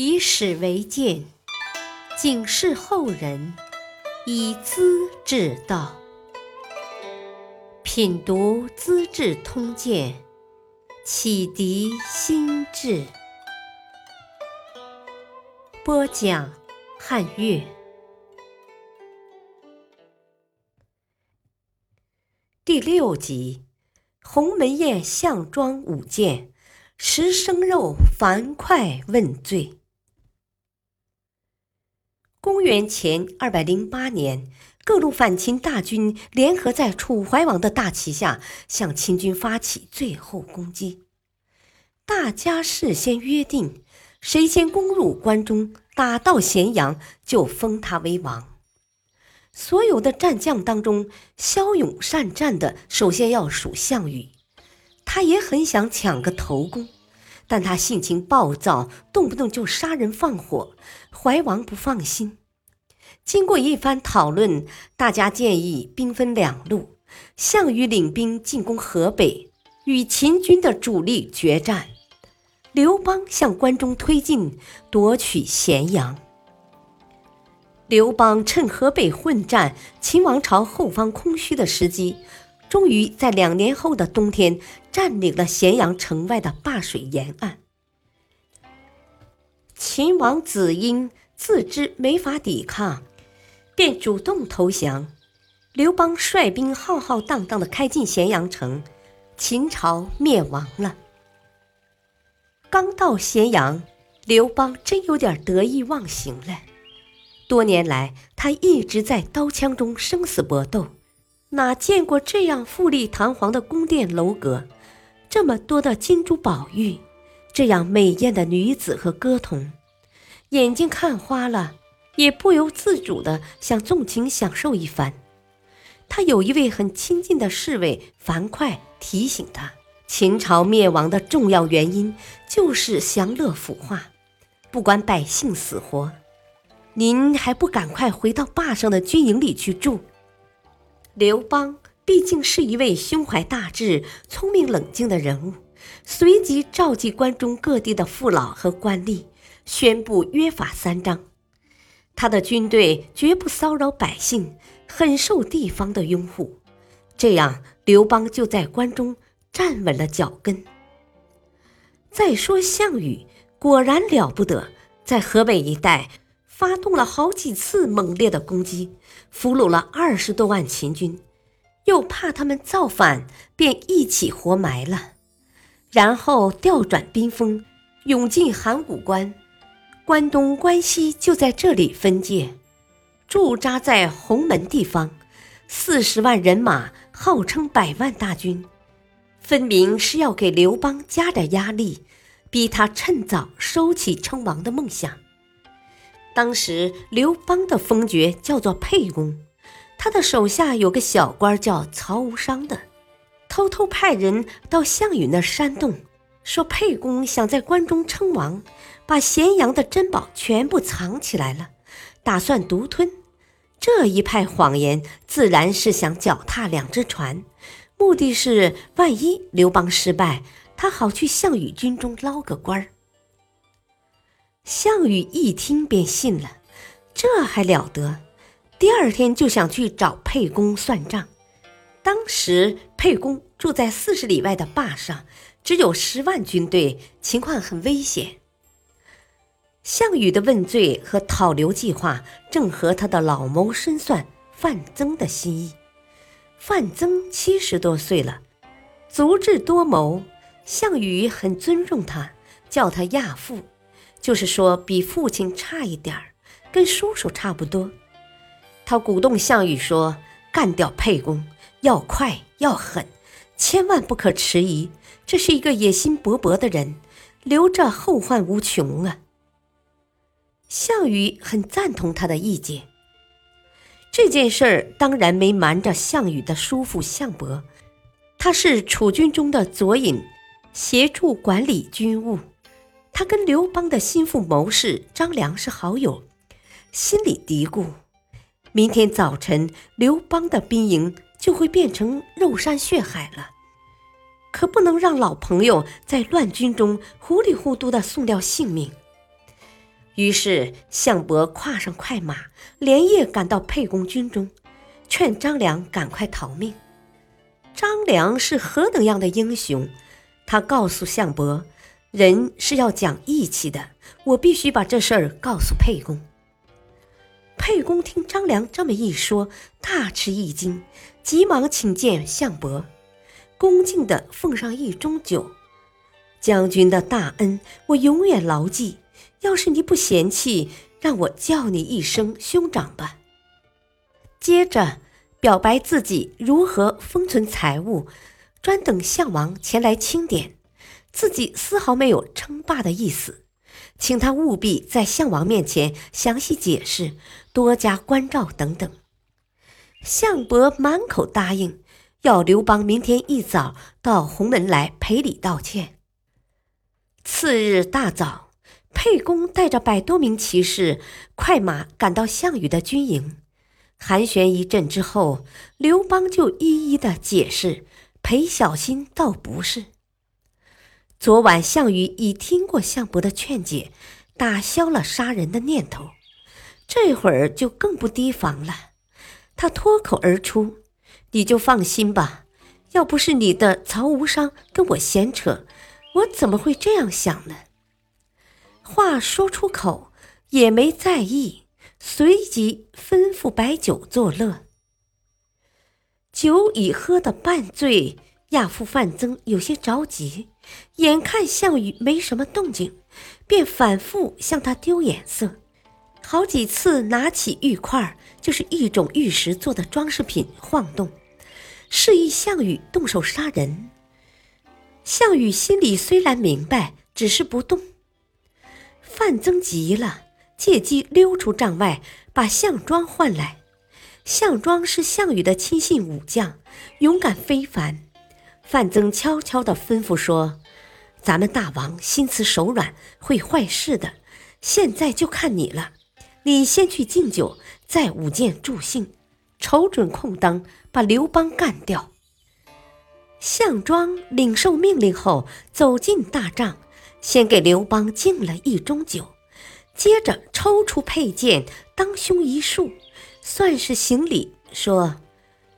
以史为鉴，警示后人，以资治道。品读《资治通鉴》，启迪心智。播讲汉乐。第六集：鸿门宴项庄舞剑，食生肉樊哙问罪。公元前二百零八年，各路反秦大军联合在楚怀王的大旗下，向秦军发起最后攻击。大家事先约定，谁先攻入关中，打到咸阳，就封他为王。所有的战将当中，骁勇善战的，首先要数项羽。他也很想抢个头功，但他性情暴躁，动不动就杀人放火，怀王不放心。经过一番讨论，大家建议兵分两路：项羽领兵进攻河北，与秦军的主力决战；刘邦向关中推进，夺取咸阳。刘邦趁河北混战、秦王朝后方空虚的时机，终于在两年后的冬天占领了咸阳城外的灞水沿岸。秦王子婴自知没法抵抗，便主动投降。刘邦率兵浩浩荡荡地开进咸阳城，秦朝灭亡了。刚到咸阳，刘邦真有点得意忘形了。多年来，他一直在刀枪中生死搏斗，哪见过这样富丽堂皇的宫殿楼阁，这么多的金珠宝玉，这样美艳的女子和歌童，眼睛看花了，也不由自主的想纵情享受一番。他有一位很亲近的侍卫樊哙提醒他，秦朝灭亡的重要原因就是享乐腐化，不管百姓死活。您还不赶快回到坝上的军营里去住？刘邦毕竟是一位胸怀大志、聪明冷静的人物，随即召集关中各地的父老和官吏，宣布约法三章：他的军队绝不骚扰百姓，很受地方的拥护。这样，刘邦就在关中站稳了脚跟。再说项羽，果然了不得，在河北一带。发动了好几次猛烈的攻击，俘虏了二十多万秦军，又怕他们造反，便一起活埋了。然后调转兵锋，涌进函谷关，关东、关西就在这里分界，驻扎在鸿门地方，四十万人马，号称百万大军，分明是要给刘邦加点压力，逼他趁早收起称王的梦想。当时刘邦的封爵叫做沛公，他的手下有个小官叫曹无伤的，偷偷派人到项羽那煽动，说沛公想在关中称王，把咸阳的珍宝全部藏起来了，打算独吞。这一派谎言自然是想脚踏两只船，目的是万一刘邦失败，他好去项羽军中捞个官儿。项羽一听便信了，这还了得！第二天就想去找沛公算账。当时沛公住在四十里外的坝上，只有十万军队，情况很危险。项羽的问罪和讨刘计划正合他的老谋深算范增的心意。范增七十多岁了，足智多谋，项羽很尊重他，叫他亚父。就是说，比父亲差一点儿，跟叔叔差不多。他鼓动项羽说：“干掉沛公，要快要狠，千万不可迟疑。这是一个野心勃勃的人，留着后患无穷啊。”项羽很赞同他的意见。这件事儿当然没瞒着项羽的叔父项伯，他是楚军中的左尹，协助管理军务。他跟刘邦的心腹谋士张良是好友，心里嘀咕：明天早晨刘邦的兵营就会变成肉山血海了，可不能让老朋友在乱军中糊里糊涂的送掉性命。于是项伯跨上快马，连夜赶到沛公军中，劝张良赶快逃命。张良是何等样的英雄？他告诉项伯：“人是要讲义气的，我必须把这事儿告诉沛公。”沛公听张良这么一说，大吃一惊，急忙请见项伯，恭敬地奉上一盅酒。将军的大恩，我永远牢记。要是你不嫌弃，让我叫你一声兄长吧。接着表白自己如何封存财物，专等项王前来清点，自己丝毫没有称霸的意思，请他务必在项王面前详细解释，多加关照等等。项伯满口答应，要刘邦明天一早到鸿门来赔礼道歉。次日大早，沛公带着百多名骑士，快马赶到项羽的军营。寒暄一阵之后，刘邦就一一的解释：裴小心倒不是。昨晚项羽已听过项伯的劝解，打消了杀人的念头，这会儿就更不提防了。他脱口而出：“你就放心吧，要不是你的曹无伤跟我闲扯。”我怎么会这样想呢？话说出口也没在意，随即吩咐摆酒作乐。酒已喝得半醉，亚父范增有些着急，眼看项羽没什么动静，便反复向他丢眼色，好几次拿起玉块，就是一种玉石做的装饰品晃动，示意项羽动手杀人。项羽心里虽然明白，只是不动。范增急了，借机溜出帐外，把项庄唤来。项庄是项羽的亲信武将，勇敢非凡。范增悄悄地吩咐说：“咱们大王心慈手软，会坏事的。现在就看你了，你先去敬酒，再舞剑助兴，瞅准空当把刘邦干掉。”项庄领受命令后，走进大帐，先给刘邦敬了一盅酒，接着抽出佩剑，当胸一竖，算是行礼，说：“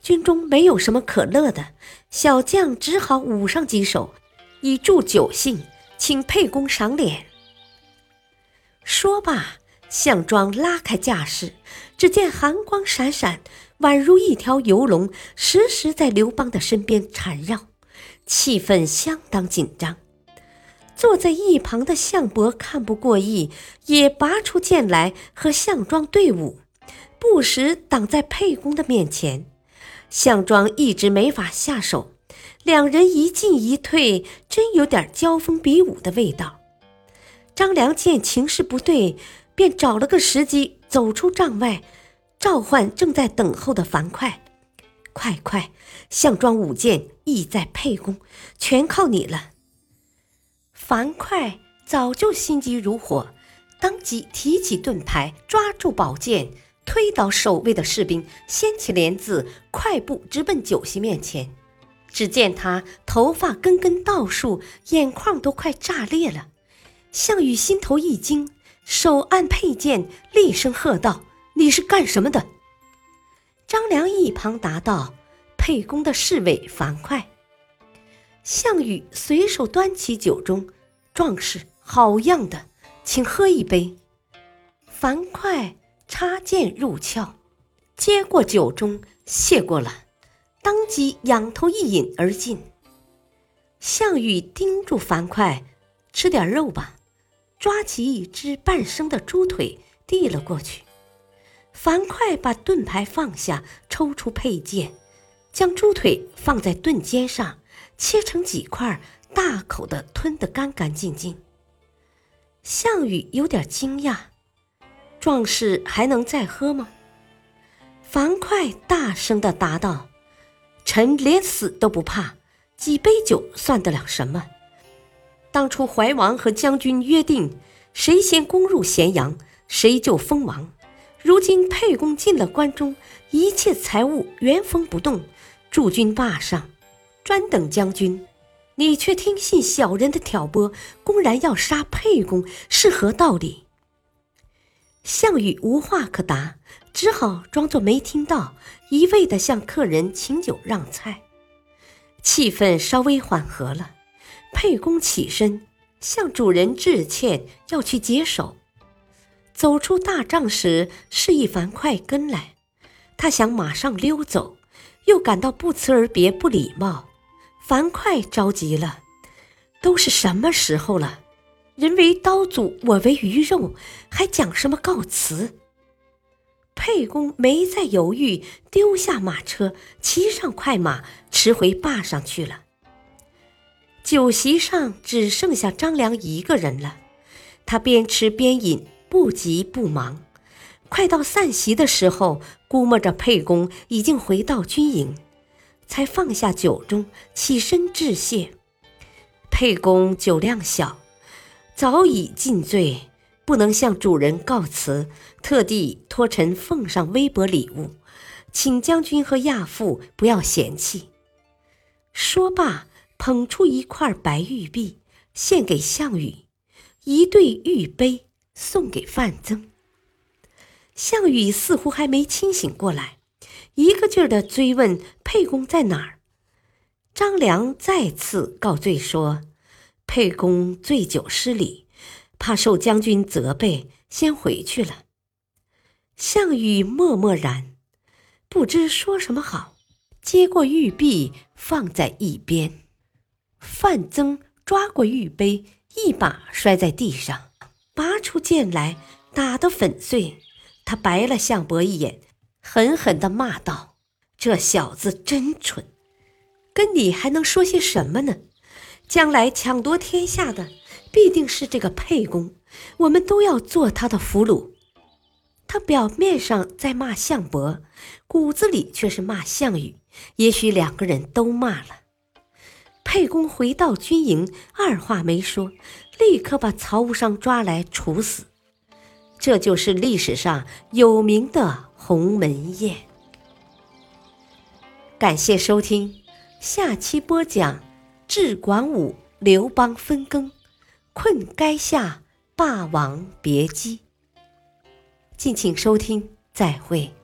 军中没有什么可乐的，小将只好舞上几首，以助酒兴，请沛公赏脸。”说罢，项庄拉开架势，只见寒光闪闪。宛如一条游龙，时时在刘邦的身边缠绕，气氛相当紧张。坐在一旁的项伯看不过意，也拔出剑来和项庄对舞，不时挡在沛公的面前。项庄一直没法下手，两人一进一退，真有点交锋比武的味道。张良见情势不对，便找了个时机走出帐外。召唤正在等候的樊哙，快快，项庄舞剑意在沛公，全靠你了。樊哙早就心急如火，当即提起盾牌，抓住宝剑，推倒守卫的士兵，掀起帘子，快步直奔酒席面前。只见他头发根根倒竖，眼眶都快炸裂了。项羽心头一惊，手按佩剑，厉声喝道。你是干什么的？张良一旁答道：“沛公的侍卫樊哙。”项羽随手端起酒盅，壮士好样的，请喝一杯。樊哙插剑入鞘，接过酒盅，谢过了，当即仰头一饮而尽。项羽叮嘱樊哙：“吃点肉吧。”抓起一只半生的猪腿递了过去。樊哙把盾牌放下，抽出佩剑，将猪腿放在盾尖上，切成几块，大口的吞得干干净净。项羽有点惊讶：“壮士还能再喝吗？”樊哙大声的答道：“臣连死都不怕，几杯酒算得了什么？当初怀王和将军约定，谁先攻入咸阳，谁就封王。”如今沛公进了关中，一切财物原封不动，驻军霸上，专等将军。你却听信小人的挑拨，公然要杀沛公，是何道理？项羽无话可答，只好装作没听到，一味地向客人请酒让菜。气氛稍微缓和了，沛公起身向主人致歉，要去解手。走出大帐时，示意樊哙跟来。他想马上溜走，又感到不辞而别不礼貌。樊哙着急了：“都是什么时候了？人为刀俎，我为鱼肉，还讲什么告辞？”沛公没再犹豫，丢下马车，骑上快马，驰回坝上去了。酒席上只剩下张良一个人了，他边吃边饮。不急不忙，快到散席的时候，估摸着沛公已经回到军营，才放下酒盅，起身致谢。沛公酒量小，早已尽醉，不能向主人告辞，特地托臣奉上微薄礼物，请将军和亚父不要嫌弃。说罢，捧出一块白玉璧，献给项羽，一对玉杯。送给范增。项羽似乎还没清醒过来，一个劲儿的追问沛公在哪儿。张良再次告罪说：“沛公醉酒失礼，怕受将军责备，先回去了。”项羽默默然，不知说什么好，接过玉璧放在一边。范增抓过玉杯，一把摔在地上。拔出剑来，打得粉碎。他白了项伯一眼，狠狠地骂道：“这小子真蠢，跟你还能说些什么呢？将来抢夺天下的必定是这个沛公，我们都要做他的俘虏。”他表面上在骂项伯，骨子里却是骂项羽。也许两个人都骂了。沛公回到军营，二话没说。立刻把曹无伤抓来处死，这就是历史上有名的鸿门宴。感谢收听，下期播讲智管武刘邦分羹，困垓下霸王别姬。敬请收听，再会。